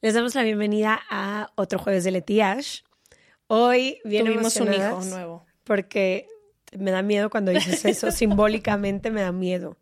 Les damos la bienvenida a otro jueves de Letiash. Hoy viene Tuvimos un hijo nuevo. Porque me da miedo cuando dices eso, simbólicamente me da miedo.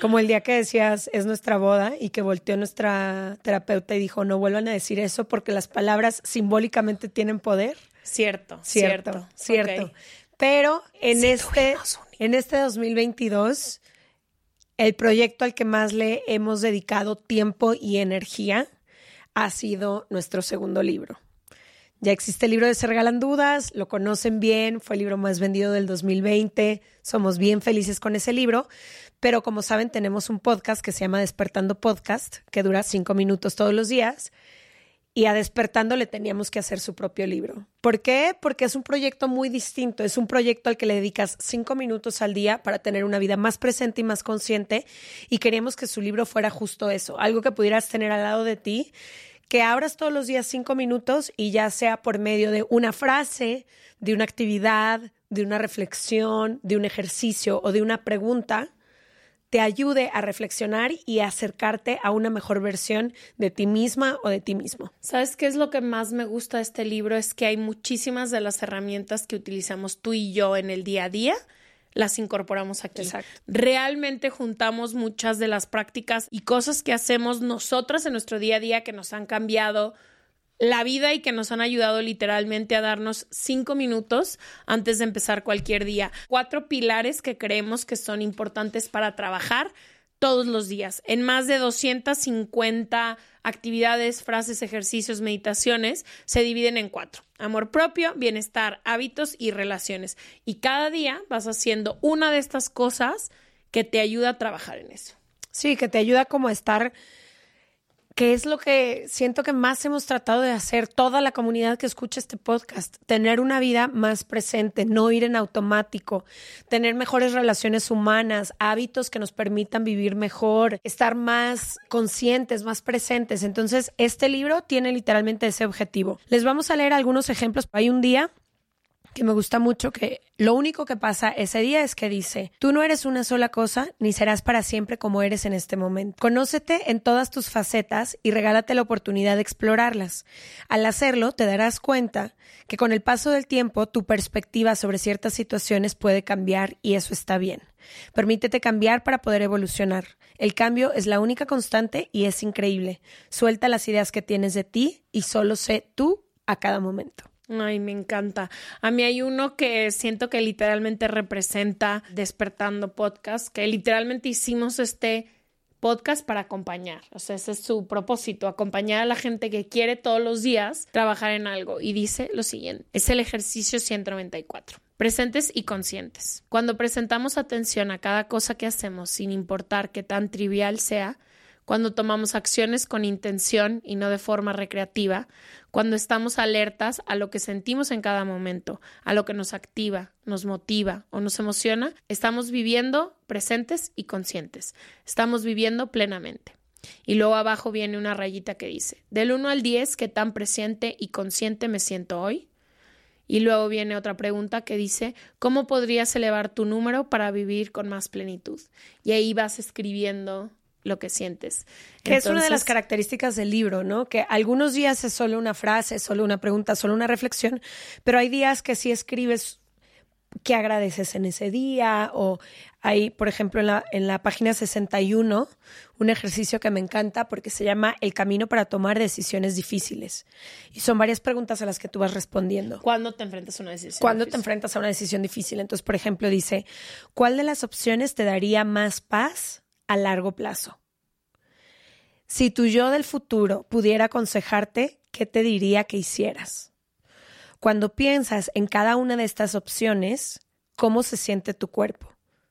Como el día que decías es nuestra boda y que volteó nuestra terapeuta y dijo no vuelvan a decir eso porque las palabras simbólicamente tienen poder. Cierto, cierto, cierto. Pero en este, en este 2022, el proyecto al que más le hemos dedicado tiempo y energía ha sido nuestro segundo libro. Ya existe el libro de Se Regalan Dudas, lo conocen bien, fue el libro más vendido del 2020, somos bien felices con ese libro, pero como saben tenemos un podcast que se llama Despertando Podcast, que dura cinco minutos todos los días, y a Despertando le teníamos que hacer su propio libro. ¿Por qué? Porque es un proyecto muy distinto, es un proyecto al que le dedicas cinco minutos al día para tener una vida más presente y más consciente, y queríamos que su libro fuera justo eso, algo que pudieras tener al lado de ti que abras todos los días cinco minutos y ya sea por medio de una frase, de una actividad, de una reflexión, de un ejercicio o de una pregunta, te ayude a reflexionar y acercarte a una mejor versión de ti misma o de ti mismo. ¿Sabes qué es lo que más me gusta de este libro? Es que hay muchísimas de las herramientas que utilizamos tú y yo en el día a día las incorporamos aquí. Exacto. Realmente juntamos muchas de las prácticas y cosas que hacemos nosotras en nuestro día a día que nos han cambiado la vida y que nos han ayudado literalmente a darnos cinco minutos antes de empezar cualquier día. Cuatro pilares que creemos que son importantes para trabajar todos los días en más de 250 actividades, frases, ejercicios, meditaciones, se dividen en cuatro. Amor propio, bienestar, hábitos y relaciones. Y cada día vas haciendo una de estas cosas que te ayuda a trabajar en eso. Sí, que te ayuda como a estar que es lo que siento que más hemos tratado de hacer toda la comunidad que escucha este podcast, tener una vida más presente, no ir en automático, tener mejores relaciones humanas, hábitos que nos permitan vivir mejor, estar más conscientes, más presentes. Entonces, este libro tiene literalmente ese objetivo. Les vamos a leer algunos ejemplos. Hay un día que me gusta mucho, que lo único que pasa ese día es que dice, tú no eres una sola cosa, ni serás para siempre como eres en este momento. Conócete en todas tus facetas y regálate la oportunidad de explorarlas. Al hacerlo, te darás cuenta que con el paso del tiempo tu perspectiva sobre ciertas situaciones puede cambiar y eso está bien. Permítete cambiar para poder evolucionar. El cambio es la única constante y es increíble. Suelta las ideas que tienes de ti y solo sé tú a cada momento. Ay, me encanta. A mí hay uno que siento que literalmente representa Despertando Podcast, que literalmente hicimos este podcast para acompañar. O sea, ese es su propósito, acompañar a la gente que quiere todos los días trabajar en algo. Y dice lo siguiente, es el ejercicio 194. Presentes y conscientes. Cuando presentamos atención a cada cosa que hacemos, sin importar qué tan trivial sea, cuando tomamos acciones con intención y no de forma recreativa, cuando estamos alertas a lo que sentimos en cada momento, a lo que nos activa, nos motiva o nos emociona, estamos viviendo presentes y conscientes, estamos viviendo plenamente. Y luego abajo viene una rayita que dice, del 1 al 10, ¿qué tan presente y consciente me siento hoy? Y luego viene otra pregunta que dice, ¿cómo podrías elevar tu número para vivir con más plenitud? Y ahí vas escribiendo lo que sientes. Que es una de las características del libro, ¿no? Que algunos días es solo una frase, solo una pregunta, solo una reflexión, pero hay días que sí escribes qué agradeces en ese día o hay, por ejemplo, en la, en la página 61 un ejercicio que me encanta porque se llama El camino para tomar decisiones difíciles. Y son varias preguntas a las que tú vas respondiendo. ¿Cuándo te enfrentas a una decisión? ¿Cuándo te enfrentas a una decisión difícil? Entonces, por ejemplo, dice, ¿cuál de las opciones te daría más paz a largo plazo? Si tu yo del futuro pudiera aconsejarte, ¿qué te diría que hicieras? Cuando piensas en cada una de estas opciones, ¿cómo se siente tu cuerpo?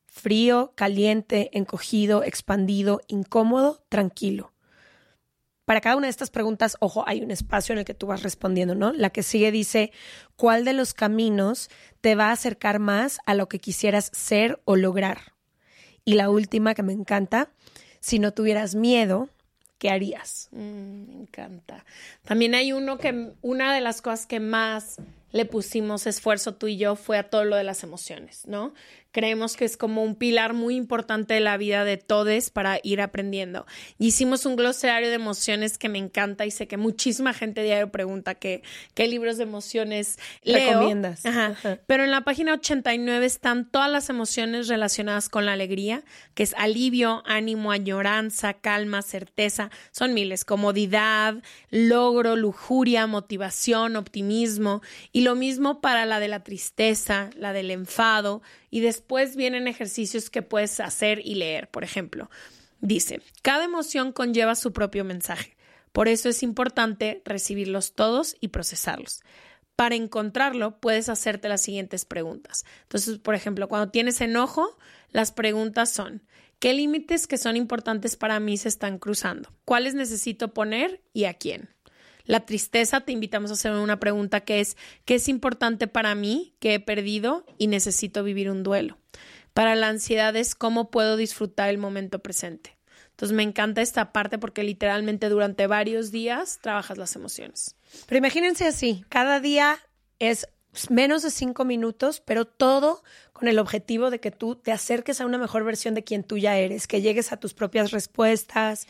frío, caliente, encogido, expandido, incómodo, tranquilo. Para cada una de estas preguntas, ojo, hay un espacio en el que tú vas respondiendo, ¿no? La que sigue dice, ¿cuál de los caminos te va a acercar más a lo que quisieras ser o lograr? Y la última que me encanta, si no tuvieras miedo, ¿qué harías? Mm, me encanta. También hay uno que, una de las cosas que más le pusimos esfuerzo tú y yo fue a todo lo de las emociones, ¿no? Creemos que es como un pilar muy importante de la vida de todos para ir aprendiendo. hicimos un glosario de emociones que me encanta y sé que muchísima gente diario pregunta qué, qué libros de emociones recomiendas. Pero en la página 89 están todas las emociones relacionadas con la alegría, que es alivio, ánimo, añoranza, calma, certeza. Son miles, comodidad, logro, lujuria, motivación, optimismo. Y lo mismo para la de la tristeza, la del enfado, y después vienen ejercicios que puedes hacer y leer. Por ejemplo, dice, cada emoción conlleva su propio mensaje. Por eso es importante recibirlos todos y procesarlos. Para encontrarlo, puedes hacerte las siguientes preguntas. Entonces, por ejemplo, cuando tienes enojo, las preguntas son, ¿qué límites que son importantes para mí se están cruzando? ¿Cuáles necesito poner y a quién? La tristeza, te invitamos a hacer una pregunta que es, ¿qué es importante para mí que he perdido y necesito vivir un duelo? Para la ansiedad es cómo puedo disfrutar el momento presente. Entonces me encanta esta parte porque literalmente durante varios días trabajas las emociones. Pero imagínense así, cada día es menos de cinco minutos, pero todo con el objetivo de que tú te acerques a una mejor versión de quien tú ya eres, que llegues a tus propias respuestas,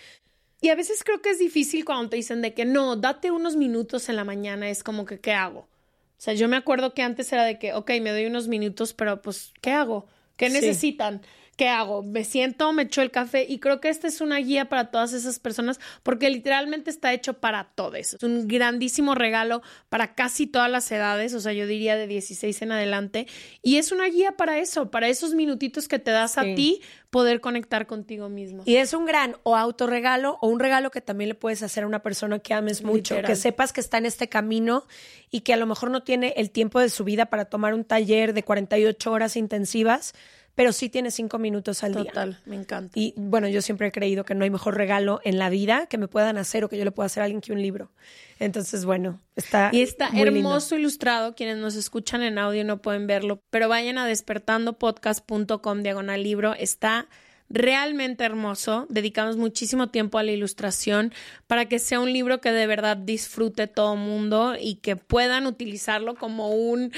y a veces creo que es difícil cuando te dicen de que no, date unos minutos en la mañana, es como que, ¿qué hago? O sea, yo me acuerdo que antes era de que, ok, me doy unos minutos, pero pues, ¿qué hago? ¿Qué necesitan? ¿Qué hago? Me siento, me echo el café y creo que esta es una guía para todas esas personas porque literalmente está hecho para todo eso. Es un grandísimo regalo para casi todas las edades, o sea, yo diría de 16 en adelante y es una guía para eso, para esos minutitos que te das a ti poder conectar contigo mismo. Y es un gran o autorregalo o un regalo que también le puedes hacer a una persona que ames mucho, que sepas que está en este camino y que a lo mejor no tiene el tiempo de su vida para tomar un taller de 48 horas intensivas pero sí tiene cinco minutos al día. Total, me encanta. Y bueno, yo siempre he creído que no hay mejor regalo en la vida que me puedan hacer o que yo le pueda hacer a alguien que un libro. Entonces, bueno, está. Y está hermoso ilustrado. Quienes nos escuchan en audio no pueden verlo, pero vayan a despertandopodcast.com diagonal libro. Está realmente hermoso. Dedicamos muchísimo tiempo a la ilustración para que sea un libro que de verdad disfrute todo el mundo y que puedan utilizarlo como un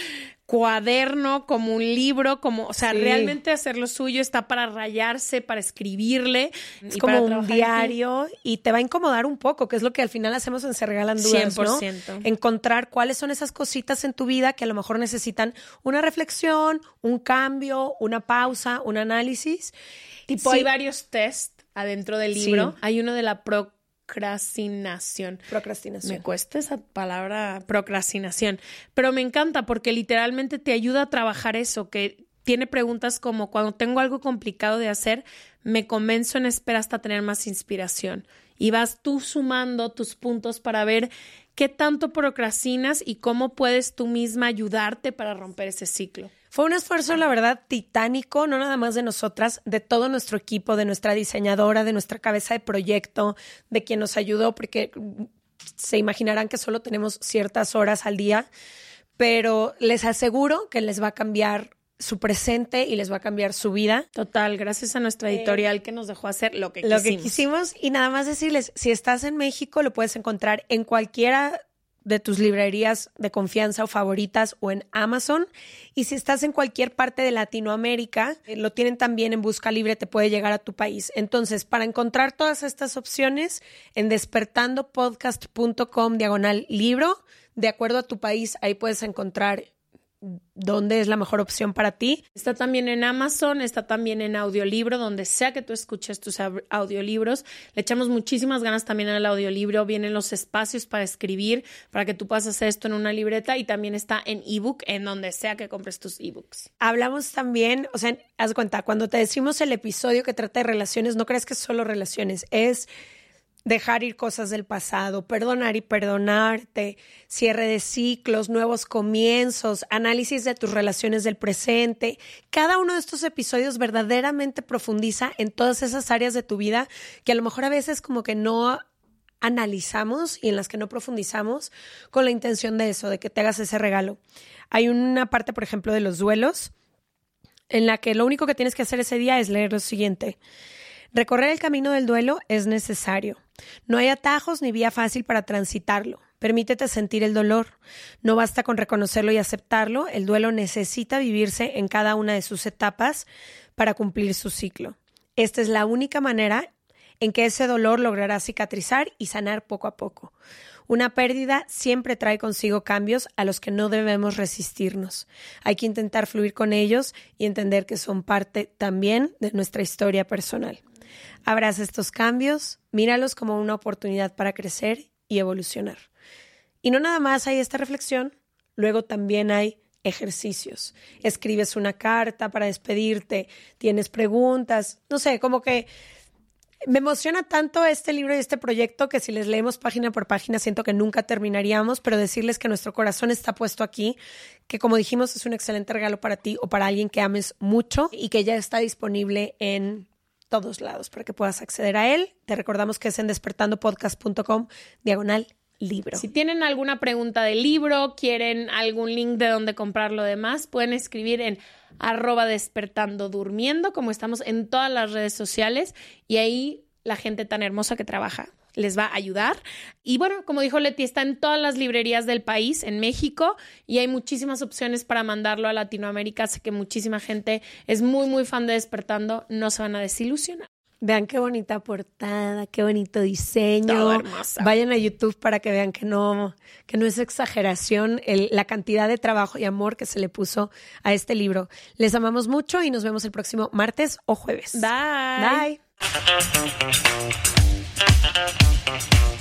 cuaderno, como un libro, como, o sea, realmente hacerlo suyo está para rayarse, para escribirle. Es como un diario y te va a incomodar un poco, que es lo que al final hacemos en Se Regalan Dudas, 100%. Encontrar cuáles son esas cositas en tu vida que a lo mejor necesitan una reflexión, un cambio, una pausa, un análisis. Tipo, hay varios test adentro del libro. Hay uno de la pro procrastinación. Procrastinación. Me cuesta esa palabra procrastinación, pero me encanta porque literalmente te ayuda a trabajar eso, que tiene preguntas como cuando tengo algo complicado de hacer, me convenzo en espera hasta tener más inspiración. Y vas tú sumando tus puntos para ver qué tanto procrastinas y cómo puedes tú misma ayudarte para romper ese ciclo. Fue un esfuerzo, la verdad, titánico, no nada más de nosotras, de todo nuestro equipo, de nuestra diseñadora, de nuestra cabeza de proyecto, de quien nos ayudó, porque se imaginarán que solo tenemos ciertas horas al día, pero les aseguro que les va a cambiar su presente y les va a cambiar su vida. Total, gracias a nuestra editorial que nos dejó hacer lo que quisimos. Lo que quisimos y nada más decirles, si estás en México lo puedes encontrar en cualquiera de tus librerías de confianza o favoritas o en Amazon. Y si estás en cualquier parte de Latinoamérica, eh, lo tienen también en Busca Libre, te puede llegar a tu país. Entonces, para encontrar todas estas opciones, en despertandopodcast.com diagonal libro, de acuerdo a tu país, ahí puedes encontrar dónde es la mejor opción para ti. Está también en Amazon, está también en audiolibro, donde sea que tú escuches tus audiolibros. Le echamos muchísimas ganas también al audiolibro. Vienen los espacios para escribir, para que tú puedas hacer esto en una libreta y también está en ebook, en donde sea que compres tus ebooks. Hablamos también, o sea, haz cuenta, cuando te decimos el episodio que trata de relaciones, no crees que es solo relaciones, es dejar ir cosas del pasado, perdonar y perdonarte, cierre de ciclos, nuevos comienzos, análisis de tus relaciones del presente. Cada uno de estos episodios verdaderamente profundiza en todas esas áreas de tu vida que a lo mejor a veces como que no analizamos y en las que no profundizamos con la intención de eso, de que te hagas ese regalo. Hay una parte, por ejemplo, de los duelos en la que lo único que tienes que hacer ese día es leer lo siguiente. Recorrer el camino del duelo es necesario. No hay atajos ni vía fácil para transitarlo. Permítete sentir el dolor. No basta con reconocerlo y aceptarlo. El duelo necesita vivirse en cada una de sus etapas para cumplir su ciclo. Esta es la única manera en que ese dolor logrará cicatrizar y sanar poco a poco. Una pérdida siempre trae consigo cambios a los que no debemos resistirnos. Hay que intentar fluir con ellos y entender que son parte también de nuestra historia personal. Abraza estos cambios, míralos como una oportunidad para crecer y evolucionar. Y no nada más hay esta reflexión, luego también hay ejercicios. Escribes una carta para despedirte, tienes preguntas, no sé, como que me emociona tanto este libro y este proyecto que si les leemos página por página siento que nunca terminaríamos, pero decirles que nuestro corazón está puesto aquí, que como dijimos es un excelente regalo para ti o para alguien que ames mucho y que ya está disponible en todos lados para que puedas acceder a él. Te recordamos que es en despertandopodcast.com diagonal libro. Si tienen alguna pregunta del libro, quieren algún link de dónde comprarlo demás, pueden escribir en arroba despertando durmiendo, como estamos en todas las redes sociales, y ahí la gente tan hermosa que trabaja les va a ayudar. Y bueno, como dijo Leti, está en todas las librerías del país, en México, y hay muchísimas opciones para mandarlo a Latinoamérica. Sé que muchísima gente es muy, muy fan de Despertando, no se van a desilusionar. Vean qué bonita portada, qué bonito diseño. Vayan a YouTube para que vean que no, que no es exageración la cantidad de trabajo y amor que se le puso a este libro. Les amamos mucho y nos vemos el próximo martes o jueves. Bye. Bye.